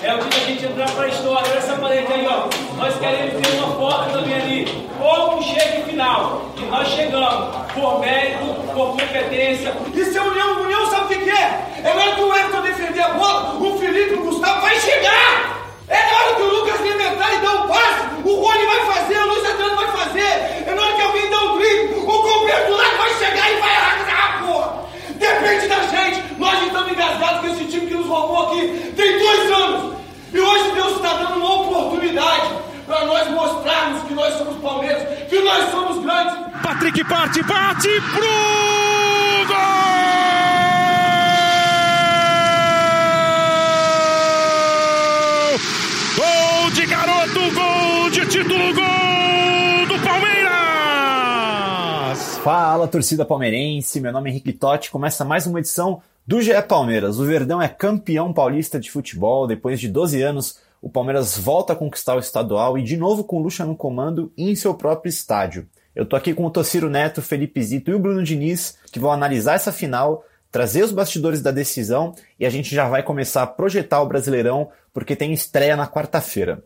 É o dia da gente entrar para a história. Olha essa parede aí, ó. Nós queremos ter uma foto também ali. Como chega o final. E nós chegamos por mérito, por competência. Isso é união. União sabe o que é? É hora que o Everton defender a bola, o Felipe, o Gustavo vai chegar. É na hora que o Lucas levantar e dar um passe, o Rony vai fazer, o Luiz Adriano vai fazer. É na hora que alguém dá um drible, o do lado vai chegar e vai arrasar, porra. Depende da gente. Nós estamos engasgados com esse time que nos roubou aqui tem dois anos. E hoje Deus está dando uma oportunidade para nós mostrarmos que nós somos Palmeiras, que nós somos grandes. Patrick parte, bate pro gol! Gol de garoto, gol de título, gol do Palmeiras! Fala, torcida palmeirense, meu nome é Henrique Totti, começa mais uma edição do GE Palmeiras. O Verdão é campeão paulista de futebol, depois de 12 anos, o Palmeiras volta a conquistar o estadual e de novo com Lucha no comando em seu próprio estádio. Eu tô aqui com o Tociro Neto, Felipe Zito e o Bruno Diniz, que vão analisar essa final, trazer os bastidores da decisão e a gente já vai começar a projetar o Brasileirão, porque tem estreia na quarta-feira.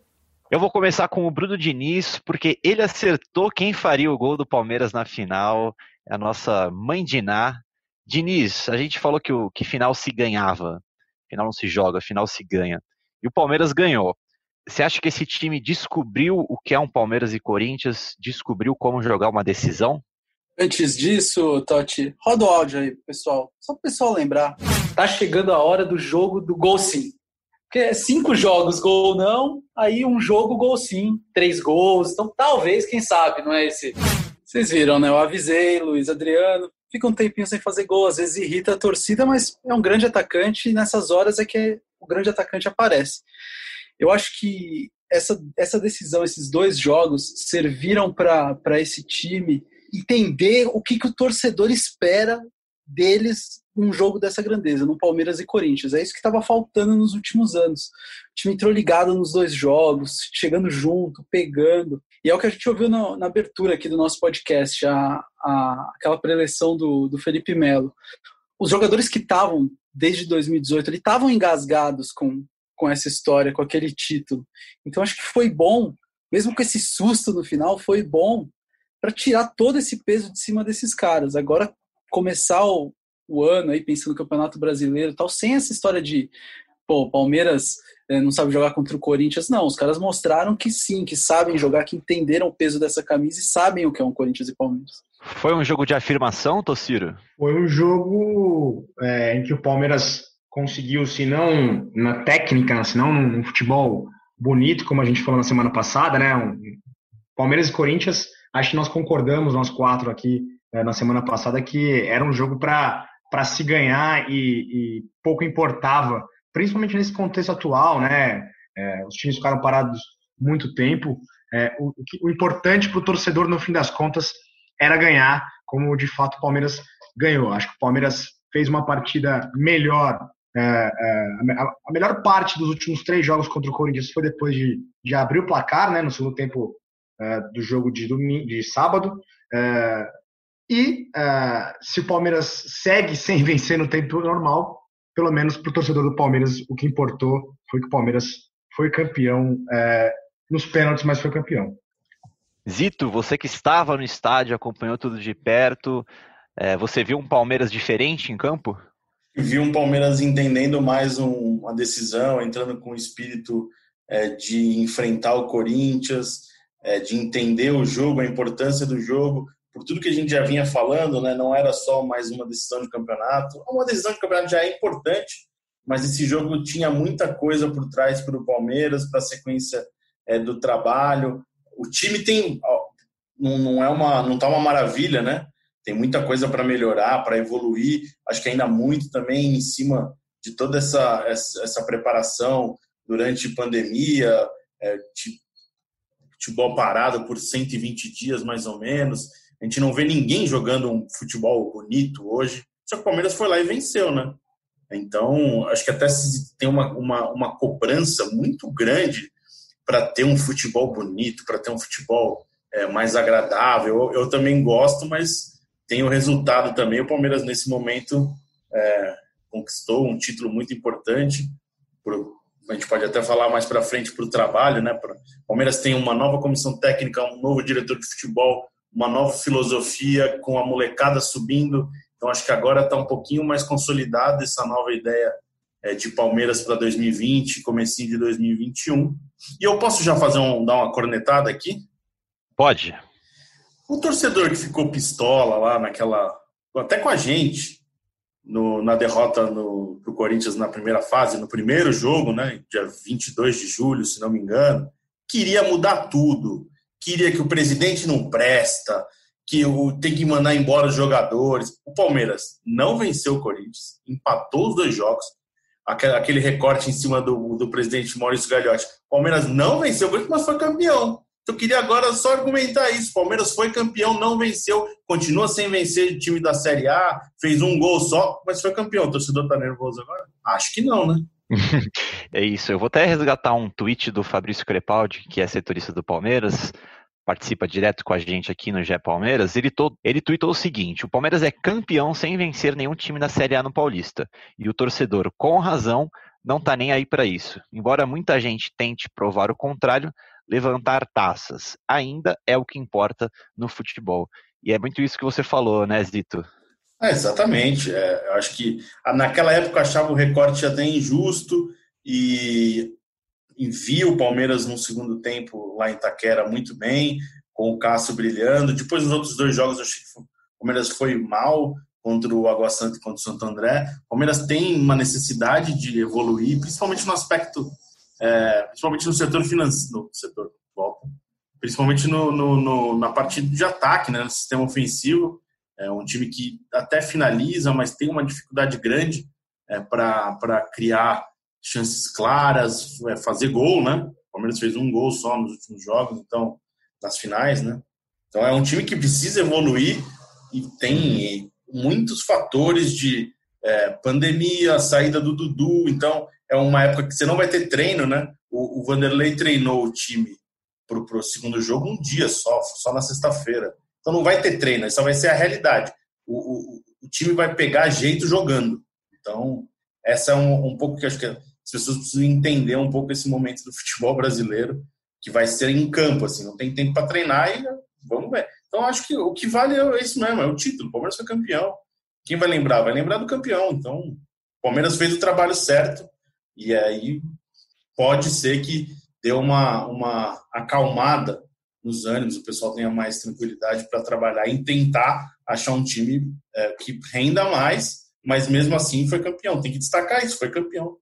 Eu vou começar com o Bruno Diniz, porque ele acertou quem faria o gol do Palmeiras na final. É a nossa mãe Diná. Diniz, a gente falou que o que final se ganhava. Final não se joga, final se ganha. E o Palmeiras ganhou. Você acha que esse time descobriu o que é um Palmeiras e Corinthians? Descobriu como jogar uma decisão? Antes disso, Totti, roda o áudio aí, pessoal. Só para o pessoal lembrar. Tá chegando a hora do jogo do gol sim. Porque é cinco jogos, gol não, aí um jogo, gol sim, três gols. Então, talvez, quem sabe, não é esse. Vocês viram, né? Eu avisei, Luiz Adriano. Fica um tempinho sem fazer gol, às vezes irrita a torcida, mas é um grande atacante e nessas horas é que o grande atacante aparece. Eu acho que essa, essa decisão, esses dois jogos, serviram para esse time entender o que, que o torcedor espera deles num jogo dessa grandeza, no Palmeiras e Corinthians. É isso que estava faltando nos últimos anos. O time entrou ligado nos dois jogos, chegando junto, pegando. E é o que a gente ouviu na, na abertura aqui do nosso podcast, a, a, aquela preleção do, do Felipe Melo. Os jogadores que estavam desde 2018, eles estavam engasgados com, com essa história, com aquele título. Então acho que foi bom, mesmo com esse susto no final, foi bom para tirar todo esse peso de cima desses caras. Agora começar o, o ano aí pensando no Campeonato Brasileiro, tal, sem essa história de pô, Palmeiras é, não sabe jogar contra o Corinthians. Não, os caras mostraram que sim, que sabem jogar, que entenderam o peso dessa camisa e sabem o que é um Corinthians e Palmeiras. Foi um jogo de afirmação, Tociro? Foi um jogo é, em que o Palmeiras conseguiu, se não na técnica, se não num futebol bonito, como a gente falou na semana passada, né? Um, Palmeiras e Corinthians, acho que nós concordamos, nós quatro aqui, é, na semana passada, que era um jogo para se ganhar e, e, pouco importava, principalmente nesse contexto atual, né? É, os times ficaram parados muito tempo. É, o, o importante para o torcedor, no fim das contas, era ganhar, como de fato o Palmeiras ganhou. Acho que o Palmeiras fez uma partida melhor. É, é, a melhor parte dos últimos três jogos contra o Corinthians foi depois de, de abrir o placar, né, no segundo tempo é, do jogo de, domingo, de sábado. E é, se o Palmeiras segue sem vencer no tempo normal, pelo menos para o torcedor do Palmeiras, o que importou foi que o Palmeiras foi campeão é, nos pênaltis, mas foi campeão. Zito, você que estava no estádio, acompanhou tudo de perto, é, você viu um Palmeiras diferente em campo? Vi um Palmeiras entendendo mais um, uma decisão, entrando com o espírito é, de enfrentar o Corinthians, é, de entender o jogo, a importância do jogo, por tudo que a gente já vinha falando, né, não era só mais uma decisão de campeonato. Uma decisão de campeonato já é importante, mas esse jogo tinha muita coisa por trás para o Palmeiras, para a sequência é, do trabalho o time tem não, não é uma não tá uma maravilha, né? Tem muita coisa para melhorar, para evoluir. Acho que ainda muito também em cima de toda essa essa, essa preparação durante pandemia, é, futebol parado por 120 dias mais ou menos. A gente não vê ninguém jogando um futebol bonito hoje. Só que o Palmeiras foi lá e venceu, né? Então, acho que até tem uma, uma, uma cobrança muito grande para ter um futebol bonito, para ter um futebol é, mais agradável. Eu, eu, também gosto, mas tem o resultado também. O Palmeiras, nesse momento, é, conquistou um título muito importante por, a gente pode até falar mais para frente para o trabalho, né? O Palmeiras tem uma nova comissão técnica, um novo diretor de futebol, uma nova filosofia com a molecada subindo. Então acho que agora está um pouquinho mais consolidada essa nova ideia é, de Palmeiras para 2020, comecinho de 2021. E eu posso já fazer um, dar uma cornetada aqui? Pode. O torcedor que ficou pistola lá naquela. até com a gente, no, na derrota no, pro Corinthians na primeira fase, no primeiro jogo, né, dia 22 de julho, se não me engano, queria mudar tudo. Queria que o presidente não presta, que o, tem que mandar embora os jogadores. O Palmeiras não venceu o Corinthians, empatou os dois jogos, aquele recorte em cima do, do presidente Maurício Gagliotti. O Palmeiras não venceu o Corinthians, mas foi campeão. Então, eu queria agora só argumentar isso. O Palmeiras foi campeão, não venceu, continua sem vencer o time da Série A, fez um gol só, mas foi campeão. O torcedor tá nervoso agora? Acho que não, né? é isso. Eu vou até resgatar um tweet do Fabrício Crepaldi, que é setorista do Palmeiras, participa direto com a gente aqui no Gé Palmeiras. Ele, to... ele tweetou o seguinte: o Palmeiras é campeão sem vencer nenhum time da Série A no Paulista. E o torcedor, com razão, não tá nem aí para isso. Embora muita gente tente provar o contrário, levantar taças. Ainda é o que importa no futebol. E é muito isso que você falou, né, Zito? É, exatamente. É, eu acho que naquela época eu achava o recorte até injusto e envia o Palmeiras no segundo tempo lá em Itaquera muito bem, com o Cássio brilhando. Depois, nos outros dois jogos, achei que o Palmeiras foi mal contra o Água Santa e contra o Santo André. O Palmeiras tem uma necessidade de evoluir, principalmente no aspecto é, principalmente no setor financeiro, no setor volta, principalmente no, no, no, na parte de ataque, né, no sistema ofensivo. É um time que até finaliza, mas tem uma dificuldade grande é, para criar chances claras, é, fazer gol, né? O Palmeiras fez um gol só nos últimos jogos, então nas finais, né? Então é um time que precisa evoluir e tem muitos fatores de é, pandemia, saída do Dudu, então é uma época que você não vai ter treino, né? O, o Vanderlei treinou o time para o segundo jogo um dia só, só na sexta-feira. Então não vai ter treino, essa vai ser a realidade. O, o, o time vai pegar jeito jogando. Então, essa é um, um pouco que acho que as pessoas precisam entender um pouco esse momento do futebol brasileiro, que vai ser em campo, assim, não tem tempo para treinar e vamos ver. Então, acho que o que vale é isso mesmo, é o título. O Palmeiras foi campeão. Quem vai lembrar? Vai lembrar do campeão. Então, o Palmeiras fez o trabalho certo e aí pode ser que dê uma, uma acalmada nos ânimos, o pessoal tenha mais tranquilidade para trabalhar e tentar achar um time é, que renda mais, mas mesmo assim foi campeão. Tem que destacar isso, foi campeão.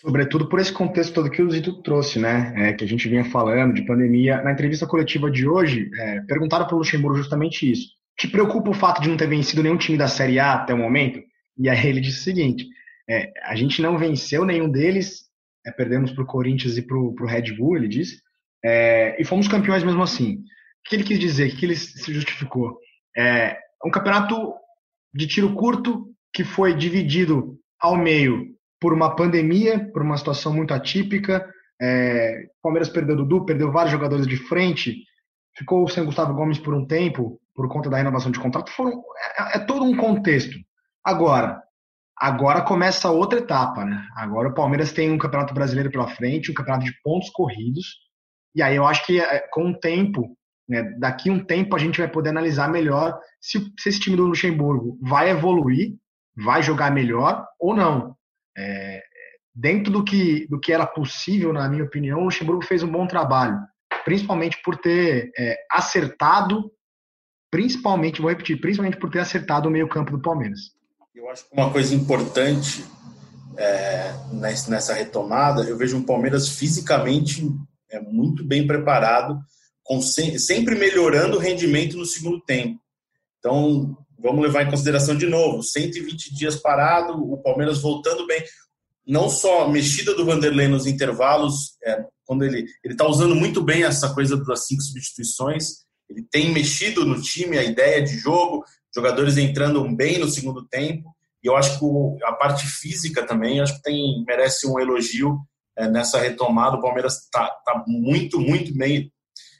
Sobretudo por esse contexto todo que o Zito trouxe, né? É, que a gente vinha falando de pandemia. Na entrevista coletiva de hoje, é, perguntaram para o Luxemburgo justamente isso. Te preocupa o fato de não ter vencido nenhum time da Série A até o momento? E aí ele disse o seguinte: é, a gente não venceu nenhum deles, é, perdemos para o Corinthians e para o Red Bull, ele disse, é, e fomos campeões mesmo assim. O que ele quis dizer? O que ele se justificou? É um campeonato de tiro curto que foi dividido ao meio por uma pandemia, por uma situação muito atípica. É, Palmeiras perdeu Dudu, perdeu vários jogadores de frente, ficou sem Gustavo Gomes por um tempo por conta da renovação de contrato. Foram, é, é todo um contexto. Agora, Agora começa outra etapa, né? Agora o Palmeiras tem um campeonato brasileiro pela frente, um campeonato de pontos corridos. E aí eu acho que é, com o tempo, né, daqui um tempo a gente vai poder analisar melhor se, se esse time do Luxemburgo vai evoluir, vai jogar melhor ou não. É, dentro do que, do que era possível, na minha opinião, o Luxemburgo fez um bom trabalho, principalmente por ter é, acertado, principalmente, vou repetir, principalmente por ter acertado o meio-campo do Palmeiras. Eu acho que uma coisa importante é, nessa retomada, eu vejo um Palmeiras fisicamente é, muito bem preparado, com, sempre melhorando o rendimento no segundo tempo. Então, vamos levar em consideração de novo, 120 dias parado, o Palmeiras voltando bem, não só a mexida do Vanderlei nos intervalos, é, quando ele ele está usando muito bem essa coisa das cinco substituições, ele tem mexido no time, a ideia de jogo, jogadores entrando bem no segundo tempo. E eu acho que a parte física também, acho que tem, merece um elogio é, nessa retomada. O Palmeiras está tá muito, muito bem.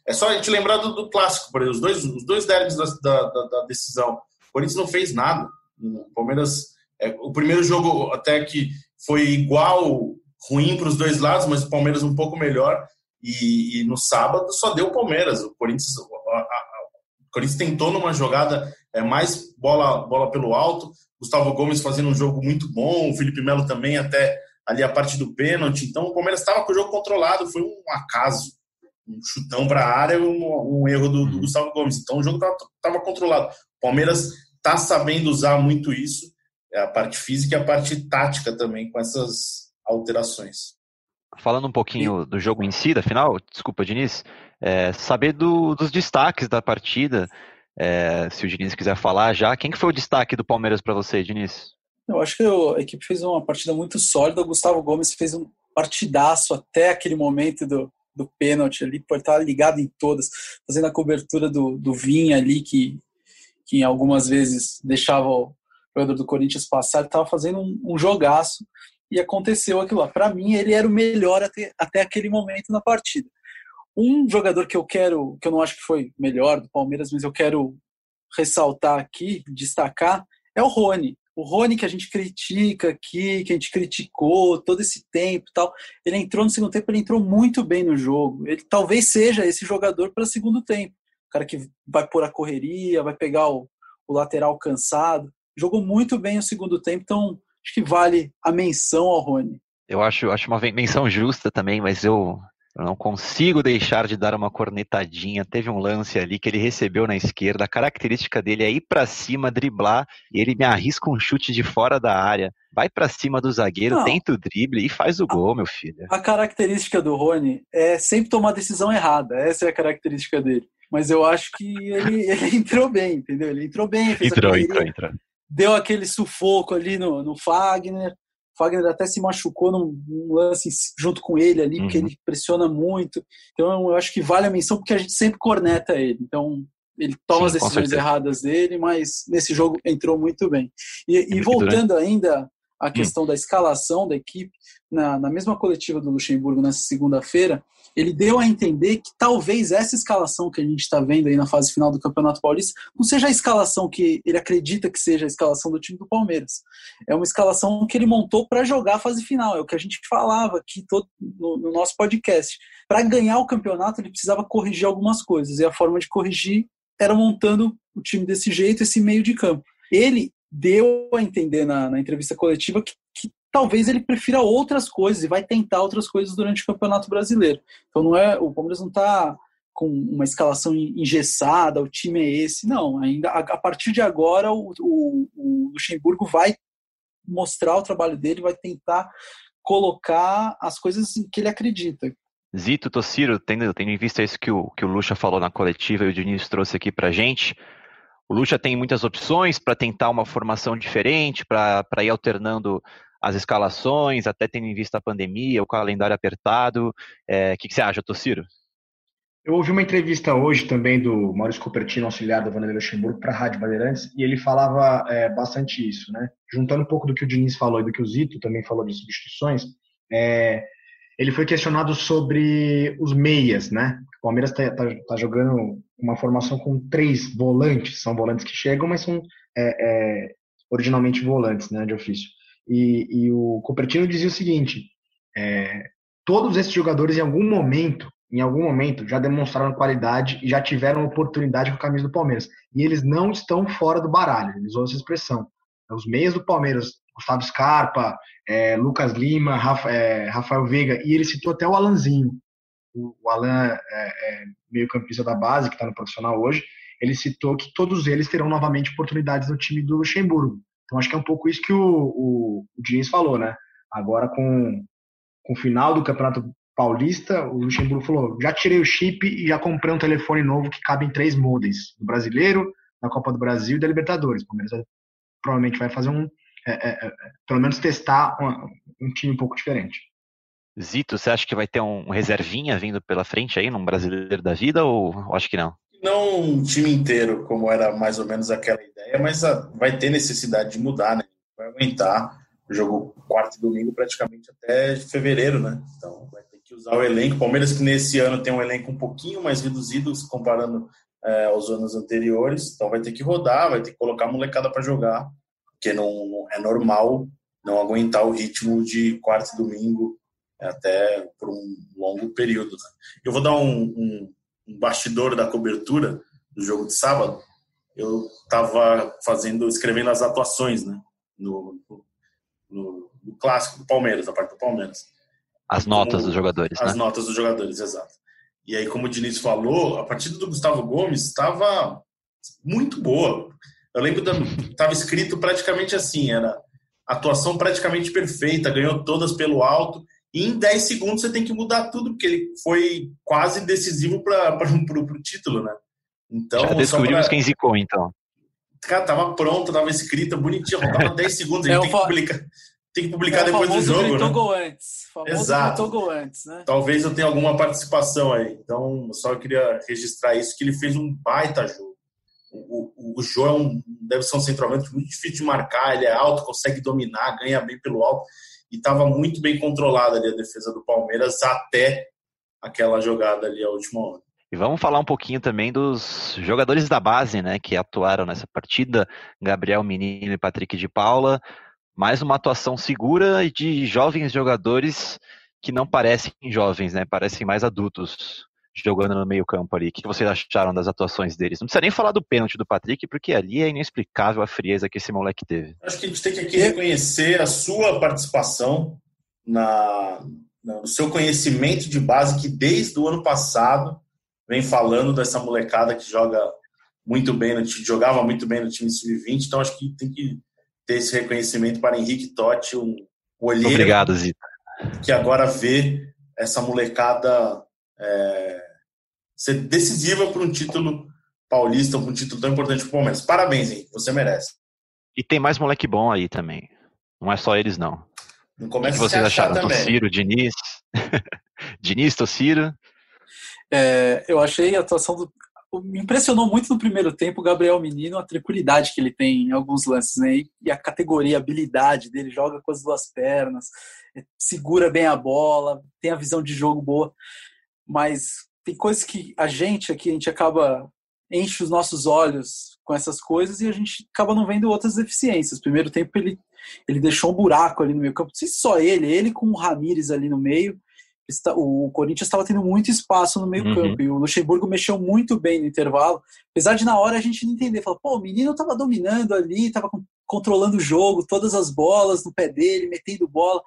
É só a gente lembrar do, do clássico, por exemplo, os dois, os dois derbys da, da, da, decisão. Corinthians não fez nada. O Palmeiras, é, o primeiro jogo até que foi igual ruim para os dois lados, mas o Palmeiras um pouco melhor. E, e, no sábado só deu o Palmeiras. O Corinthians, a, a, o Corinthians tentou numa jogada é, mais bola, bola pelo alto. Gustavo Gomes fazendo um jogo muito bom, o Felipe Melo também até ali a parte do pênalti. Então o Palmeiras estava com o jogo controlado, foi um acaso. Um chutão para a área, um, um erro do, do, uhum. Gustavo Gomes. Então o jogo estava controlado. O Palmeiras está sabendo usar muito isso, é a parte física e a parte tática também, com essas alterações. Falando um pouquinho do jogo em si, da final, desculpa, Diniz, é, saber do, dos destaques da partida, é, se o Diniz quiser falar já. Quem que foi o destaque do Palmeiras para você, Diniz? Eu acho que a equipe fez uma partida muito sólida. O Gustavo Gomes fez um partidaço até aquele momento do, do pênalti ali, por estar ligado em todas, fazendo a cobertura do, do Vinha ali, que, que algumas vezes deixava o jogador do Corinthians passar, estava fazendo um, um, jogaço e aconteceu aquilo lá. Para mim, ele era o melhor até, até aquele momento na partida. Um jogador que eu quero, que eu não acho que foi melhor do Palmeiras, mas eu quero ressaltar aqui, destacar, é o Rony. O Rony que a gente critica aqui, que a gente criticou todo esse tempo tal, ele entrou no segundo tempo, ele entrou muito bem no jogo. Ele talvez seja esse jogador para segundo tempo. O cara que vai pôr a correria, vai pegar o, o lateral cansado. Jogou muito bem o segundo tempo, então acho que vale a menção ao Rony. Eu acho, acho uma menção justa também, mas eu eu não consigo deixar de dar uma cornetadinha. Teve um lance ali que ele recebeu na esquerda. A característica dele é ir para cima, driblar, e ele me arrisca um chute de fora da área. Vai para cima do zagueiro, não. tenta o drible e faz o gol, meu filho. A característica do Rony é sempre tomar a decisão errada. Essa é a característica dele. Mas eu acho que ele, ele entrou bem, entendeu? Ele entrou bem. entrou, entrou, entrou. Deu aquele sufoco ali no, no Fagner Fagner até se machucou num, num lance junto com ele ali, uhum. porque ele pressiona muito. Então eu acho que vale a menção, porque a gente sempre corneta ele. Então ele toma Sim, as decisões erradas dele, mas nesse jogo entrou muito bem. E, e voltando ainda à hum. questão da escalação da equipe, na, na mesma coletiva do Luxemburgo nessa segunda-feira, ele deu a entender que talvez essa escalação que a gente está vendo aí na fase final do Campeonato Paulista não seja a escalação que ele acredita que seja a escalação do time do Palmeiras. É uma escalação que ele montou para jogar a fase final. É o que a gente falava aqui todo, no, no nosso podcast. Para ganhar o campeonato, ele precisava corrigir algumas coisas. E a forma de corrigir era montando o time desse jeito, esse meio de campo. Ele deu a entender na, na entrevista coletiva que, que talvez ele prefira outras coisas e vai tentar outras coisas durante o Campeonato Brasileiro. Então não é, o Palmeiras não está com uma escalação engessada, o time é esse, não. Ainda a, a partir de agora o, o, o, Luxemburgo vai mostrar o trabalho dele, vai tentar colocar as coisas que ele acredita. Zito, Tossiro, tendo, tendo em vista isso que o, que o Lucha falou na coletiva e o Diniz trouxe aqui pra gente, o Lucha tem muitas opções para tentar uma formação diferente, para ir alternando as escalações, até tendo em vista a pandemia, o calendário apertado. O é, que, que, você acha, Tociro? Eu ouvi uma entrevista hoje também do Maurício Cupertino, auxiliar do Vanderlei Luxemburgo, para a Rádio Bandeirantes, e ele falava é, bastante isso, né? Juntando um pouco do que o Diniz falou e do que o Zito também falou de substituições, é, ele foi questionado sobre os meias, né? O Palmeiras está tá, tá jogando uma formação com três volantes, são volantes que chegam, mas são é, é originalmente volantes, né, de ofício. E, e o Cupertino dizia o seguinte: é, todos esses jogadores em algum momento, em algum momento, já demonstraram qualidade e já tiveram oportunidade com a camisa do Palmeiras. E eles não estão fora do baralho, eles usam essa expressão. Os meias do Palmeiras, Gustavo Scarpa, é, Lucas Lima, Rafa, é, Rafael Veiga, e ele citou até o Alanzinho, o, Alan, é, é meio-campista da base, que está no profissional hoje, ele citou que todos eles terão novamente oportunidades no time do Luxemburgo. Então acho que é um pouco isso que o, o, o Diniz falou, né? Agora com, com o final do Campeonato Paulista, o Luxemburgo falou: já tirei o chip e já comprei um telefone novo que cabe em três modems: do brasileiro, da Copa do Brasil e da Libertadores. O Palmeiras provavelmente vai fazer um. É, é, é, pelo menos testar um, um, time um pouco diferente. Zito, você acha que vai ter um reservinha vindo pela frente aí, num brasileiro da vida, ou acho que não? Não um time inteiro, como era mais ou menos aquela ideia, mas ah, vai ter necessidade de mudar, né? Vai aguentar o jogo quarto e domingo praticamente até fevereiro, né? Então vai ter que usar o elenco. Palmeiras que nesse ano tem um elenco um pouquinho mais reduzido comparando é, aos anos anteriores, então vai ter que rodar, vai ter que colocar a molecada para jogar, porque não, não, é normal não aguentar o ritmo de quarto e domingo até por um longo período. Né? Eu vou dar um, um, um, bastidor da cobertura do jogo de sábado. Eu estava fazendo, escrevendo as atuações, né? No, no, no, clássico do Palmeiras, da parte do Palmeiras. As notas como, dos jogadores, As né? notas dos jogadores, exato. E aí, como o Diniz falou, a partida do Gustavo Gomes estava muito boa. Eu lembro que estava escrito praticamente assim, era atuação praticamente perfeita, ganhou todas pelo alto, e em 10 segundos você tem que mudar tudo, porque ele foi quase decisivo para o título, né? Então, Já descobrimos pra... quem zicou, então. Cara, tava pronto, tava escrita, bonitinha, faltava 10 segundos, ele é tem, que publicar, tem que publicar é depois do jogo, né? Gol antes. Exato. Gol antes, né? Talvez eu tenha alguma participação aí. Então, só eu queria registrar isso, que ele fez um baita jogo. O, o, o João deve ser um centroavante muito difícil de marcar, ele é alto, consegue dominar, ganha bem pelo alto e estava muito bem controlada ali a defesa do Palmeiras até aquela jogada ali a última hora. E vamos falar um pouquinho também dos jogadores da base, né, que atuaram nessa partida, Gabriel Menino e Patrick de Paula. Mais uma atuação segura de jovens jogadores que não parecem jovens, né, parecem mais adultos jogando no meio campo ali. O que vocês acharam das atuações deles? Não precisa nem falar do pênalti do Patrick, porque ali é inexplicável a frieza que esse moleque teve. Acho que a gente tem que aqui reconhecer a sua participação na, no seu conhecimento de base, que desde o ano passado vem falando dessa molecada que joga muito bem, no, jogava muito bem no time sub-20, então acho que tem que ter esse reconhecimento para Henrique Totti, um olheiro Obrigado, Zita. que agora vê essa molecada é, ser decisiva para um título paulista, para um título tão importante para o Palmeiras. Parabéns, hein? Você merece. E tem mais moleque bom aí também. Não é só eles, não. Não começa o que vocês acharam? Também. Tociro, Diniz? Diniz, Tociro? É, eu achei a atuação do. Me impressionou muito no primeiro tempo o Gabriel Menino, a tranquilidade que ele tem em alguns lances, né? E a categoria, a habilidade dele, joga com as duas pernas, segura bem a bola, tem a visão de jogo boa. Mas tem coisas que a gente aqui, a gente acaba enche os nossos olhos com essas coisas e a gente acaba não vendo outras deficiências. Primeiro tempo ele, ele deixou um buraco ali no meio campo, não sei se só ele, ele com o Ramires ali no meio. O Corinthians estava tendo muito espaço no meio uhum. campo e o Luxemburgo mexeu muito bem no intervalo. Apesar de na hora a gente não entender, falar, pô, o menino estava dominando ali, estava controlando o jogo, todas as bolas no pé dele, metendo bola.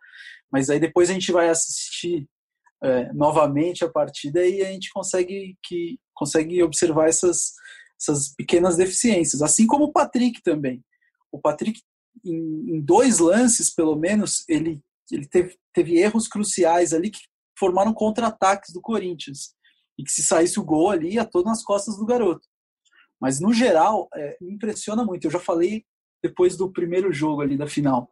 Mas aí depois a gente vai assistir é, novamente a partida e a gente consegue, que, consegue observar essas, essas pequenas deficiências. Assim como o Patrick também. O Patrick, em, em dois lances, pelo menos, ele, ele teve, teve erros cruciais ali que formaram contra-ataques do Corinthians. E que se saísse o gol ali, ia todo nas costas do garoto. Mas, no geral, é, me impressiona muito. Eu já falei depois do primeiro jogo ali da final.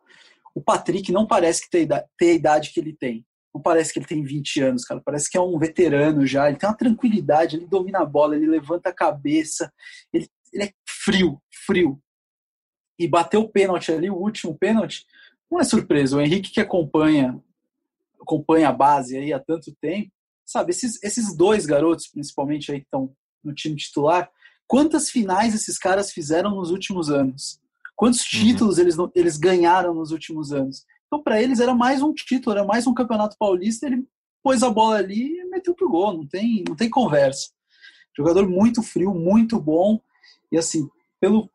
O Patrick não parece que ter a idade que ele tem. Não parece que ele tem 20 anos, cara. Parece que é um veterano já. Ele tem uma tranquilidade, ele domina a bola, ele levanta a cabeça. Ele, ele é frio, frio. E bateu o pênalti ali, o último pênalti. Não é surpresa. O Henrique que acompanha acompanha a base aí há tanto tempo, sabe? Esses, esses dois garotos, principalmente aí que estão no time titular, quantas finais esses caras fizeram nos últimos anos? Quantos uhum. títulos eles, eles ganharam nos últimos anos? Então, para eles, era mais um título, era mais um campeonato paulista. Ele pôs a bola ali e meteu pro gol. Não tem, não tem conversa. Jogador muito frio, muito bom. E assim, pelo,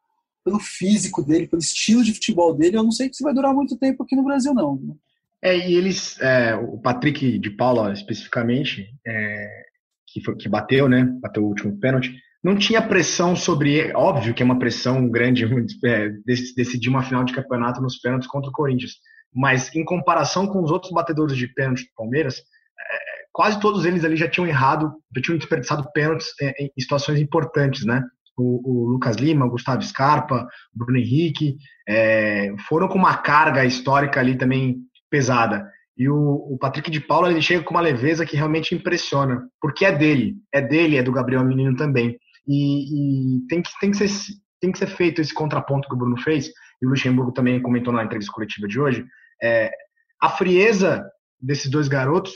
pelo físico dele, pelo estilo de futebol dele, eu não sei se vai durar muito tempo aqui no Brasil, não. É, e eles, é, o Patrick de Paula especificamente, é, que, foi, que bateu, né? Bateu o último pênalti. Não tinha pressão sobre. Óbvio que é uma pressão grande é, decidir uma final de campeonato nos pênaltis contra o Corinthians mas em comparação com os outros batedores de pênalti do Palmeiras, é, quase todos eles ali já tinham errado, já tinham desperdiçado pênaltis em, em situações importantes, né? O, o, Lucas Lima, o Gustavo Scarpa, o Bruno Henrique, é, foram com uma carga histórica ali também pesada. E o, o, Patrick de Paula ele chega com uma leveza que realmente impressiona, porque é dele, é dele, é do Gabriel Menino também. E, e tem, que, tem, que ser, tem que ser feito esse contraponto que o Bruno fez, e o Luxemburgo também comentou na entrevista coletiva de hoje, é, a frieza desses dois garotos,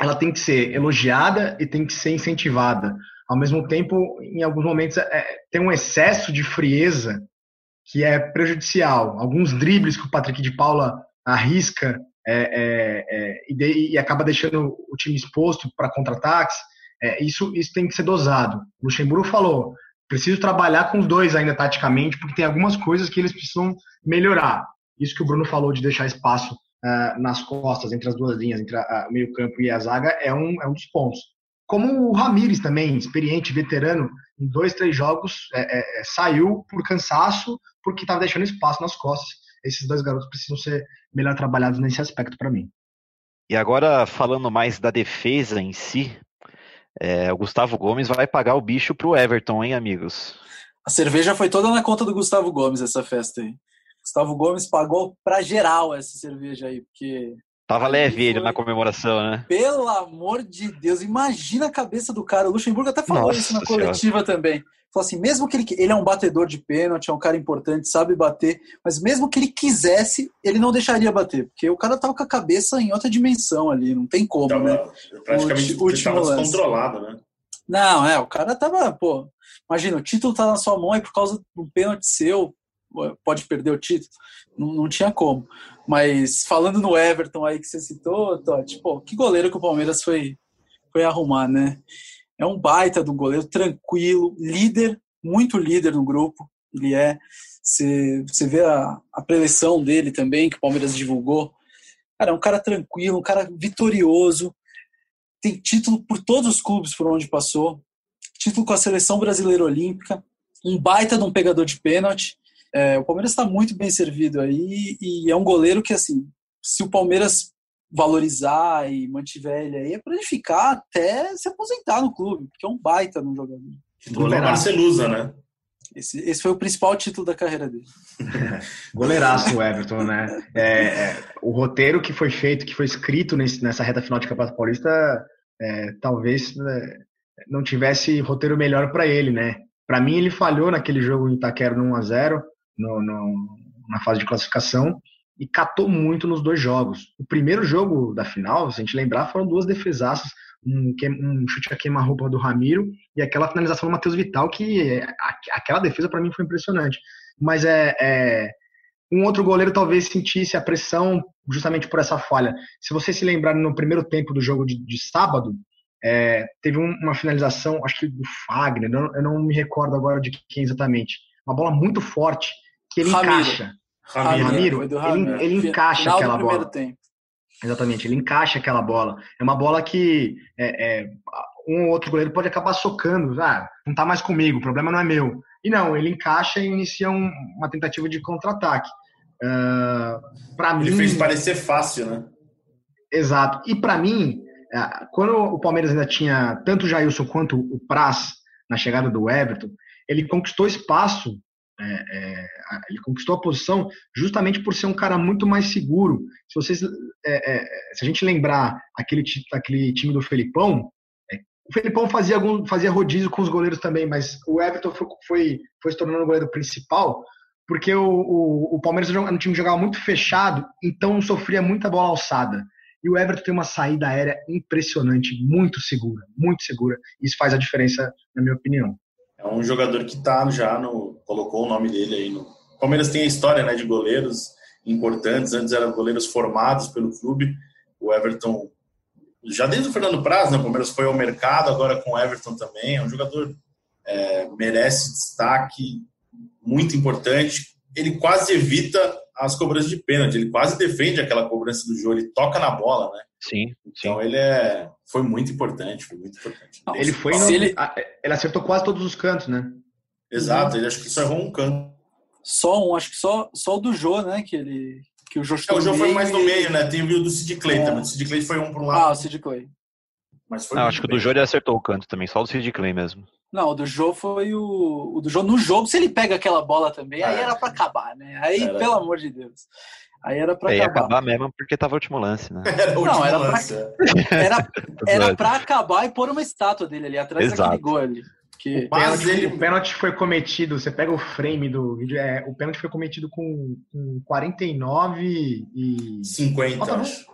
ela tem que ser elogiada e tem que ser incentivada. Ao mesmo tempo, em alguns momentos, é, tem um excesso de frieza que é prejudicial. Alguns dribles que o Patrick de Paula arrisca é, é, é, e, de, e, acaba deixando o time exposto para contra-ataques, é, isso, isso tem que ser dosado. O Luxemburgo falou, preciso trabalhar com os dois ainda taticamente, porque tem algumas coisas que eles precisam melhorar. Isso que o Bruno falou de deixar espaço uh, nas costas, entre as duas linhas, entre o meio-campo e a zaga, é um, é um dos pontos. Como o Ramires também, experiente, veterano, em dois, três jogos, é, é, é saiu por cansaço, porque estava deixando espaço nas costas. Esses dois garotos precisam ser melhor trabalhados nesse aspecto para mim. E agora, falando mais da defesa em si, é, o Gustavo Gomes vai pagar o bicho pro Everton, hein, amigos? A cerveja foi toda na conta do Gustavo Gomes, essa festa aí. Gustavo Gomes pagou pra geral essa cerveja aí, porque. Tava leve ele na comemoração, né? Pelo amor de Deus, imagina a cabeça do cara. O Luxemburgo até falou Nossa isso na coletiva senhora. também. Falou assim, mesmo que ele, ele é um batedor de pênalti, é um cara importante, sabe bater, mas mesmo que ele quisesse, ele não deixaria bater, porque o cara tava com a cabeça em outra dimensão ali, não tem como, tava, né? Praticamente o, tava descontrolado, né? Não, é, o cara tava, pô, imagina, o título tá na sua mão e por causa de um pênalti seu, pode perder o título, não, não tinha como. Mas falando no Everton aí que você citou, Totti, pô, que goleiro que o Palmeiras foi, foi arrumar, né? É um baita do goleiro, tranquilo, líder, muito líder no grupo. Ele é. Você, você vê a, a preleção dele também, que o Palmeiras divulgou. Cara, é um cara tranquilo, um cara vitorioso. Tem título por todos os clubes por onde passou. Título com a seleção brasileira olímpica. Um baita de um pegador de pênalti. É, o Palmeiras está muito bem servido aí e é um goleiro que, assim, se o Palmeiras valorizar e mantiver ele aí, é para ele ficar até se aposentar no clube, porque é um baita no jogador. Da Marcelusa, né? Esse, esse foi o principal título da carreira dele. Goleiraço o Everton, né? É, é, o roteiro que foi feito, que foi escrito nesse, nessa reta final de Campeonato Paulista, é, talvez é, não tivesse roteiro melhor para ele, né? Para mim, ele falhou naquele jogo em Itaquera no 1x0, no, no, na fase de classificação, e catou muito nos dois jogos. O primeiro jogo da final, se a gente lembrar, foram duas defesaças, um, um chute a queima-roupa do Ramiro e aquela finalização do Matheus Vital, que aquela defesa para mim foi impressionante. Mas é, é, um outro goleiro talvez sentisse a pressão justamente por essa falha. Se você se lembrar no primeiro tempo do jogo de, de sábado, é, teve um, uma finalização, acho que do Fagner, eu não, eu não, me recordo agora de quem exatamente. Uma bola muito forte que ele Ramiro. encaixa. Ramiro, Ramiro, ele, ele encaixa Final aquela bola. Tempo. Exatamente, ele encaixa aquela bola. É uma bola que é, é, um ou outro goleiro pode acabar socando. Ah, não tá mais comigo, o problema não é meu. E não, ele encaixa e inicia um, uma tentativa de contra-ataque. Uh, para mim. Ele fez parecer fácil, né? Exato. E para mim, é, quando o Palmeiras ainda tinha tanto o Jailson quanto o Praz na chegada do Everton, ele conquistou espaço é, é, ele conquistou a posição justamente por ser um cara muito mais seguro. Se vocês, é, é se a gente lembrar aquele, aquele time do Felipão, é, o Felipão fazia algum, fazia rodízio com os goleiros também, mas o Everton foi, foi, foi se tornando o goleiro principal porque o, o, o Palmeiras era um time que jogava muito fechado, então sofria muita bola alçada. E o Everton tem uma saída aérea impressionante, muito segura, muito segura. Isso faz a diferença, na minha opinião. É um jogador que está já no. Colocou o nome dele aí no. O Palmeiras tem a história né, de goleiros importantes, antes eram goleiros formados pelo clube. O Everton, já desde o Fernando Praz, né, o Palmeiras foi ao mercado, agora com o Everton também. É um jogador é, merece destaque muito importante. Ele quase evita as cobranças de pênalti, ele quase defende aquela cobrança do jogo, ele toca na bola, né? Sim, sim. Então ele é, foi muito importante, foi muito importante. Não, ele foi, no, ele... ele acertou quase todos os cantos, né? Exato, ele acho que só errou um canto. Só um, acho que só, só o do Jô, né? Que ele. Que o Jô é, o Jô foi mais no meio, né? Tem o do Sid Clay é. também. O Sid Clay foi um para um lado. Ah, o Sid Clay. Mas foi Não, acho que o do Jô ele acertou o canto também, só o Sid Clay mesmo. Não, o do Jô foi o. O do Jô no jogo, se ele pega aquela bola também, é. aí era para acabar, né? Aí, era. pelo amor de Deus. Aí era pra é, acabar. acabar mesmo porque tava o último lance, né? Era o Não, era lance. pra, é. era, era pra acabar e pôr uma estátua dele ali atrás Exato. daquele gol ali. Que... O, pênalti, ele... o pênalti foi cometido, você pega o frame do vídeo, é, o pênalti foi cometido com, com 49 e. 50, acho.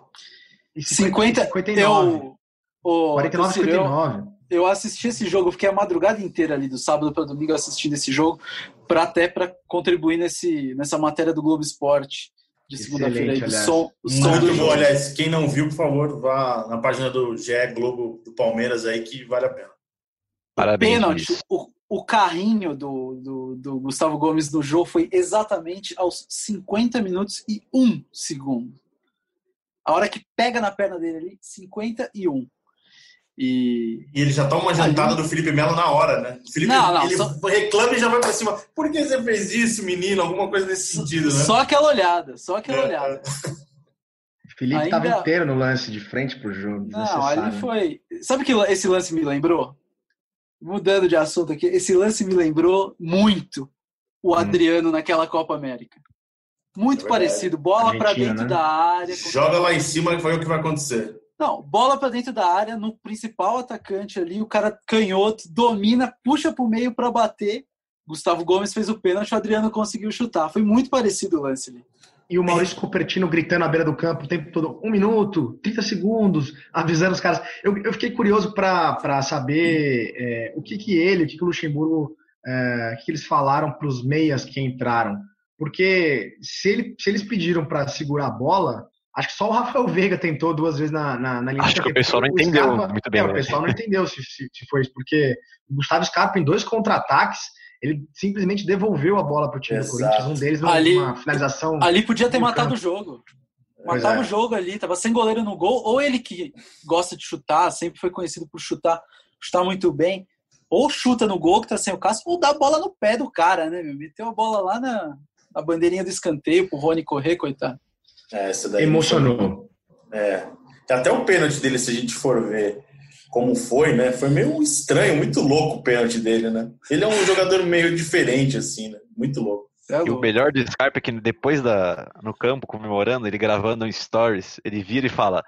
E 50, 59. Eu, o, 49 e 59. Eu, eu assisti esse jogo, fiquei a madrugada inteira ali, do sábado para domingo, assistindo esse jogo, para até para contribuir nesse, nessa matéria do Globo Esporte. de segunda-feira aí, do som, o som Muito do bom, jogo. aliás. Quem não viu, por favor, vá na página do GE Globo do Palmeiras aí que vale a pena. Parabéns, Pênalti, o, o carrinho do, do, do Gustavo Gomes no jogo foi exatamente aos 50 minutos e 1 segundo. A hora que pega na perna dele ali, 51. E E ele já toma uma jantada do Felipe Melo na hora, né? O Felipe Não, não, ele só- reclama e já vai pra cima. Por que você fez isso, menino? Alguma coisa nesse sentido, né? só aquela olhada, só aquela É, olhada. Felipe Ainda- estava inteiro no lance de frente pro jogo. Não, desnecessário. ali foi. Sabe que esse lance me lembrou? Mudando de assunto aqui, esse lance me lembrou muito o Adriano naquela Copa América. Muito É parecido, bola para dentro né? da área. Joga lá em cima e foi o que vai acontecer. Não, bola para dentro da área no principal atacante ali, o cara canhoto, domina, puxa pro meio para bater. Gustavo Gomes fez o pênalti, o Adriano conseguiu chutar. Foi muito parecido o lance ali. E o Maurício Cupertino gritando à beira do campo o tempo todo, um minuto, 30 segundos, avisando os caras. Eu, eu fiquei curioso para saber é, o que, que ele, o que, que o Luxemburgo, é, o que, eles falaram para os meias que entraram. Porque se, ele- se eles pediram para segurar a bola, acho que só o Rafael Veiga tentou duas vezes na, na, na linha Acho que o pessoal não entendeu Scarpa- muito bem, É, o né? pessoal não entendeu se, se, se foi isso, porque o Gustavo Scarpa, em dois contra-ataques, ele simplesmente devolveu a bola para o time do Exato. Corinthians. Um deles, Ali- uma finalização. Ali podia ter matado campo. o jogo. Pois Matava é. o jogo ali, tava sem goleiro no gol, ou ele que gosta de chutar, sempre foi conhecido por chutar, chutar muito bem, ou chuta no gol que tá sem o Cássio, ou dá a bola no pé do cara, né? meu? Meteu a bola lá na, na bandeirinha do escanteio pro Rony correr, coitado. É, essa daí Emocionou. É. Até o pênalti dele, se a gente for ver como foi, né? Foi meio estranho, muito louco o pênalti dele, né? Ele é um jogador meio diferente, assim, né? Muito louco. É E o melhor do Scarpa é que depois da no campo comemorando, ele gravando um stories, ele vira e fala: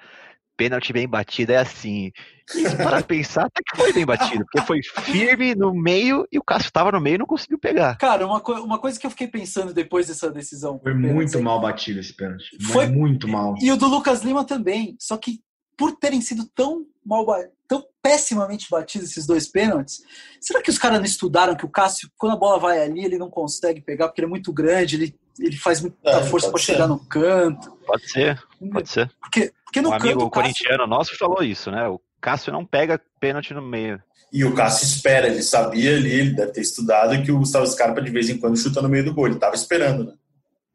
pênalti bem batido é assim. E para pensar, até que foi bem batido, porque foi firme no meio e o Cássio tava no meio e não conseguiu pegar. Cara, uma, co- uma coisa que eu fiquei pensando depois dessa decisão. Foi pênalti muito aí, mal batido esse pênalti. Foi- Foi muito mal. E o do Lucas Lima também. Só que por terem sido tão mal tão pessimamente batidos esses dois pênaltis, será que os caras não estudaram que o Cássio, quando a bola vai ali, ele não consegue pegar porque ele é muito grande, ele, ele faz muita É, força para chegar no canto. Pode ser, pode ser. Porque, porque no Um canto amigo o Cássio, corintiano nosso falou isso, né? O Cássio não pega pênalti no meio. E o Cássio espera, ele sabia ali, ele deve ter estudado que o Gustavo Scarpa de vez em quando chuta no meio do gol. Ele tava esperando, né?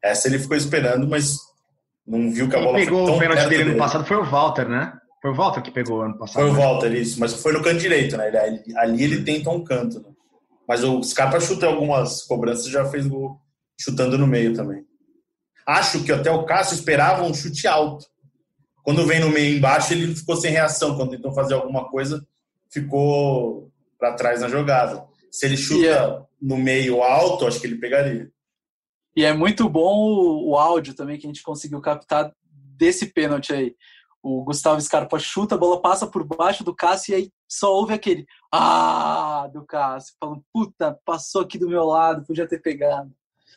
Essa ele ficou esperando, mas não viu que a Quem bola pegou foi tão o pênalti dele no passado foi o Walter, né? Foi o Walter que pegou ano passado. Foi o né? Walter, isso, mas foi no canto direito, né? Ele- ali, ali ele tenta um canto, né? Mas o Scarpa chuta algumas cobranças já fez gol chutando no meio também. Acho que até o Cássio esperava um chute alto. Quando vem no meio embaixo, ele ficou sem reação. Quando tentou fazer alguma coisa, ficou para trás na jogada. Se ele chuta Yeah. no meio alto, acho que ele pegaria. E é muito bom o, o áudio também que a gente conseguiu captar desse pênalti aí. O Gustavo Scarpa chuta, a bola passa por baixo do Cássio e aí só ouve aquele ah do Cássio, falando, puta, passou aqui do meu lado, podia ter pegado.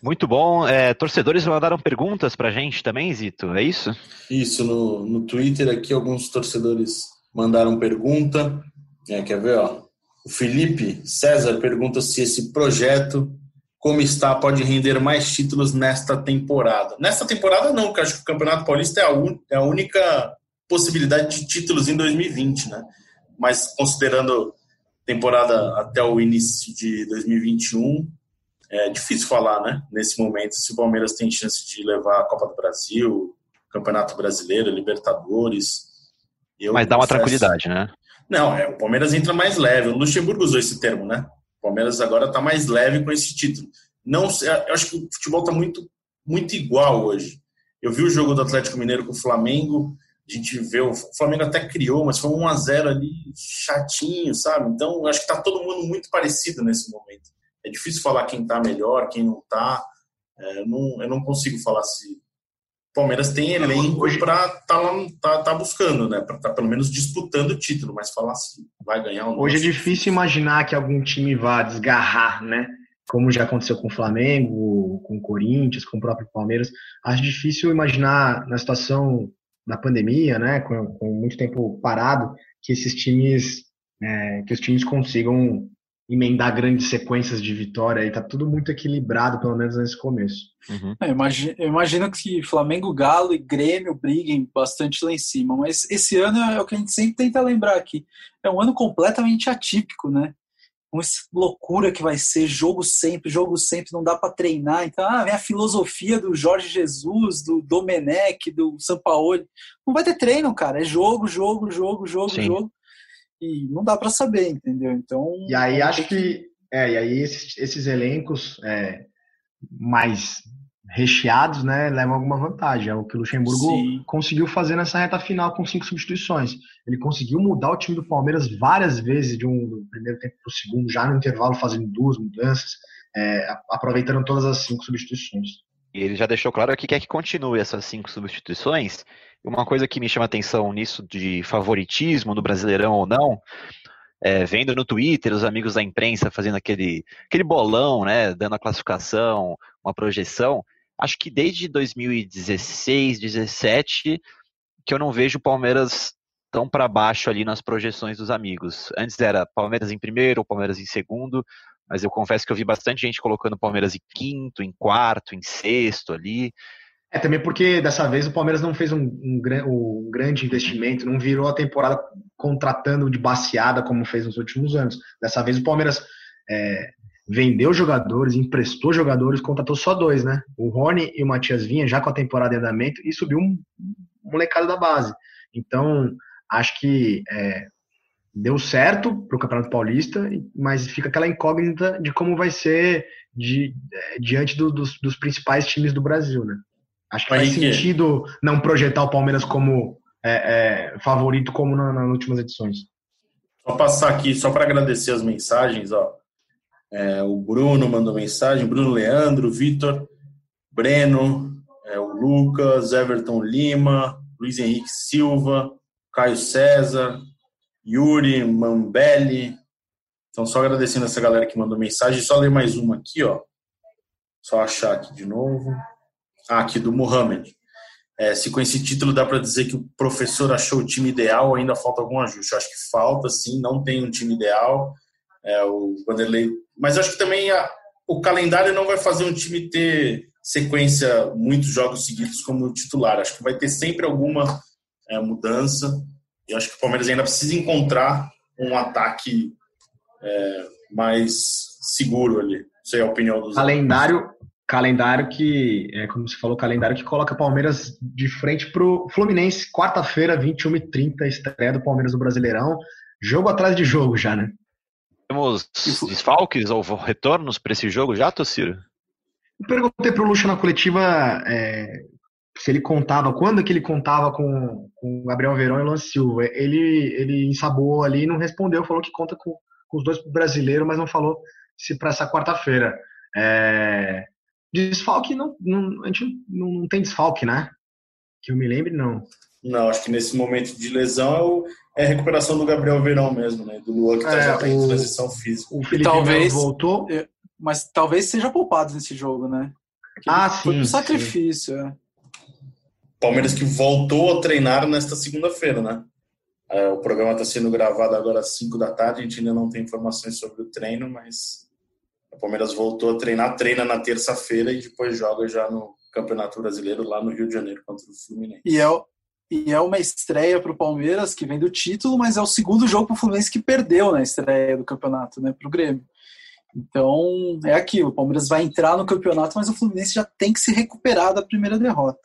Muito bom. É, torcedores mandaram perguntas pra gente também, Zito, é isso? Isso, no, no Twitter aqui, alguns torcedores mandaram pergunta. É, quer ver, ó? O Felipe César pergunta se esse projeto, como está, pode render mais títulos nesta temporada. Nesta temporada, não, porque acho que o Campeonato Paulista é a, é única possibilidade de títulos em 2020, né? Mas considerando temporada até o início de 2021, é difícil falar, né? Nesse momento, se o Palmeiras tem chance de levar a Copa do Brasil, Campeonato Brasileiro, Libertadores. Eu Mas dá uma confesso- tranquilidade, né? Não, é, o Palmeiras entra mais leve. O Luxemburgo usou esse termo, né? Palmeiras agora está mais leve com esse título. Não, eu acho que o futebol está muito, muito igual hoje. Eu vi o jogo do Atlético Mineiro com o Flamengo. A gente vê o Flamengo até criou, mas foi um 1 a 0 ali chatinho, sabe? Então, acho que está todo mundo muito parecido nesse momento. É difícil falar quem está melhor, quem não está. É, eu, não, eu não consigo falar se Palmeiras tem elenco Hoje- para tá, tá, tá buscando, né? Para estar pelo menos disputando o título, mas falar se vai ganhar ou não. Hoje é difícil imaginar que algum time vá desgarrar, né? Como já aconteceu com o Flamengo, com o Corinthians, com o próprio Palmeiras. Acho difícil imaginar na situação da pandemia, né? Com, com muito tempo parado, que esses times, é, que os times consigam emendar grandes sequências de vitória e tá tudo muito equilibrado, pelo menos nesse começo. Uhum. É, eu, imagino, eu, imagino, que Flamengo, Galo e Grêmio briguem bastante lá em cima, mas esse ano é o que a gente sempre tenta lembrar aqui. É um ano completamente atípico, né? Uma loucura que vai ser, jogo sempre, jogo sempre, não dá para treinar. Então, ah, vem a filosofia do Jorge Jesus, do Domenech, do Sampaoli. Não vai ter treino, cara. É jogo, jogo, jogo, jogo, Sim. jogo e não dá para saber, entendeu? Então. E aí acho que, que, é, e aí esses, esses elencos é, mais recheados, né, levam alguma vantagem. É o que o Luxemburgo Sim. conseguiu fazer nessa reta final com cinco substituições. Ele conseguiu mudar o time do Palmeiras várias vezes de um do primeiro tempo para o segundo, já no intervalo fazendo duas mudanças, é, aproveitando todas as cinco substituições. E ele já deixou claro que quer que continue essas cinco substituições, uma coisa que me chama atenção nisso de favoritismo no Brasileirão ou não, é, vendo no Twitter os amigos da imprensa fazendo aquele, aquele bolão, né, dando a classificação, uma projeção, acho que desde 2016, 2017, que eu não vejo o Palmeiras tão para baixo ali nas projeções dos amigos. Antes era Palmeiras em primeiro, Palmeiras em segundo, mas eu confesso que eu vi bastante gente colocando Palmeiras em quinto, em quarto, em sexto ali. É também porque dessa vez o Palmeiras não fez um, um, um, grande investimento, não virou a temporada contratando de baseada como fez nos últimos anos. Dessa vez o Palmeiras é, vendeu jogadores, emprestou jogadores, contratou só dois, né? O Rony e o Matias Vinha já com a temporada em andamento e subiu um, molecado da base. Então acho que é, deu certo para o Campeonato Paulista, mas fica aquela incógnita de como vai ser de, é, diante do, dos, dos principais times do Brasil, né? Acho que faz sentido não projetar o Palmeiras como é, é, favorito como na, nas últimas edições. Só passar aqui, só para agradecer as mensagens, ó. É, o Bruno mandou mensagem, Bruno Leandro, Vitor, Breno, é, o Lucas, Everton Lima, Luiz Henrique Silva, Caio César, Yuri Mambelli. Então, só agradecendo essa galera que mandou mensagem. Só ler mais uma aqui, ó. Só achar aqui de novo. Aqui do Mohamed. É, se com esse título dá para dizer que o professor achou o time ideal, ainda falta algum ajuste. Acho que falta, sim, não tem um time ideal. É, o Vanderlei, mas acho que também a, o calendário não vai fazer um time ter sequência muitos jogos seguidos como titular. Acho que vai ter sempre alguma é, mudança. E acho que o Palmeiras ainda precisa encontrar um ataque é, mais seguro ali. Não sei a opinião dos calendário calendário que, é, como você falou, calendário que coloca Palmeiras de frente para o Fluminense, quarta-feira, 21h30, estreia do Palmeiras no Brasileirão. Jogo atrás de jogo já, né? Temos desfalques ou retornos para esse jogo já, Tociro? Eu perguntei para o Luxo na coletiva é, se ele contava, quando que ele contava com, com o Gabriel Verão e o Lance Silva. Ele, ele ensabou ali e não respondeu, falou que conta com, com os dois brasileiros, mas não falou se para essa quarta-feira. É, Desfalque não, não, a gente não, não tem desfalque, né? Que eu me lembre, não. Não, acho que nesse momento de lesão é, é a recuperação do Gabriel Verão mesmo, né? Do Luan que tá, é, já tá em transição física. O Felipe talvez voltou. Mas talvez seja poupado nesse jogo, né? Porque ah, sim. Foi um sacrifício, sim. é. Palmeiras que voltou a treinar nesta segunda-feira, né? É, o programa está sendo gravado agora às 5 da tarde, a gente ainda não tem informações sobre o treino, mas o Palmeiras voltou a treinar, treina na terça-feira e depois joga já no Campeonato Brasileiro lá no Rio de Janeiro contra o Fluminense. E é, e é uma estreia para o Palmeiras que vem do título, mas é o segundo jogo para o Fluminense que perdeu na estreia do campeonato, né, para o Grêmio. Então é aquilo, o Palmeiras vai entrar no campeonato, mas o Fluminense já tem que se recuperar da primeira derrota.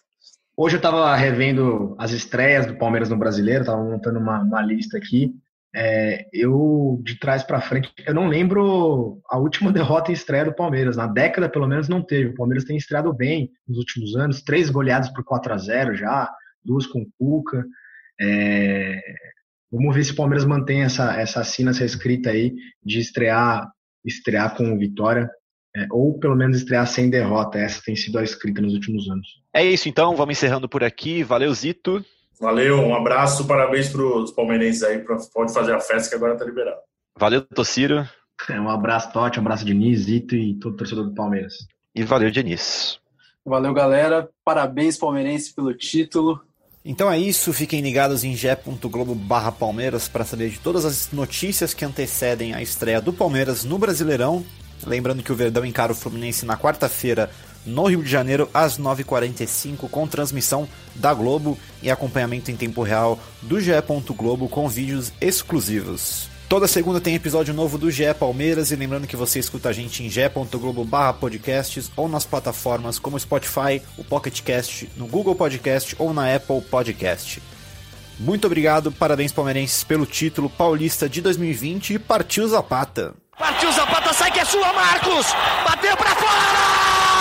Hoje eu estava revendo as estreias do Palmeiras no Brasileiro, estava montando uma, uma lista aqui. É, eu, de trás para frente, eu não lembro a última derrota em estreia do Palmeiras. Na década, pelo menos, não teve. O Palmeiras tem estreado bem nos últimos anos. Três goleadas por 4 a 0 já, duas com o Cuca. É, vamos ver se o Palmeiras mantém essa, essa sina, essa escrita aí de estrear, estrear com vitória. É, ou pelo menos estrear sem derrota. Essa tem sido a escrita nos últimos anos. É isso então, vamos encerrando por aqui. Valeu, Zito. Valeu, um abraço, parabéns para os palmeirenses aí, pode fazer a festa que agora está liberado. Valeu, Tociro. É, um abraço, Totti, um abraço, Diniz, Zito e todo torcedor do Palmeiras. E valeu, Diniz. Valeu, galera. Parabéns, palmeirense, pelo título. Então é isso, fiquem ligados em ge.globo barra Palmeiras para saber de todas as notícias que antecedem a estreia do Palmeiras no Brasileirão. Lembrando que o Verdão encara o Fluminense na quarta-feira no Rio de Janeiro às 9h45 com transmissão da Globo e acompanhamento em tempo real do GE. Globo com vídeos exclusivos. Toda segunda tem episódio novo do GE Palmeiras e lembrando que você escuta a gente em ge.globo podcasts ou nas plataformas como Spotify, o Pocket Cast, no Google Podcast ou na Apple Podcast. Muito obrigado, parabéns palmeirenses pelo título paulista de 2020 e partiu Zapata. Partiu Zapata, sai que é sua, Marcos! Bateu pra fora!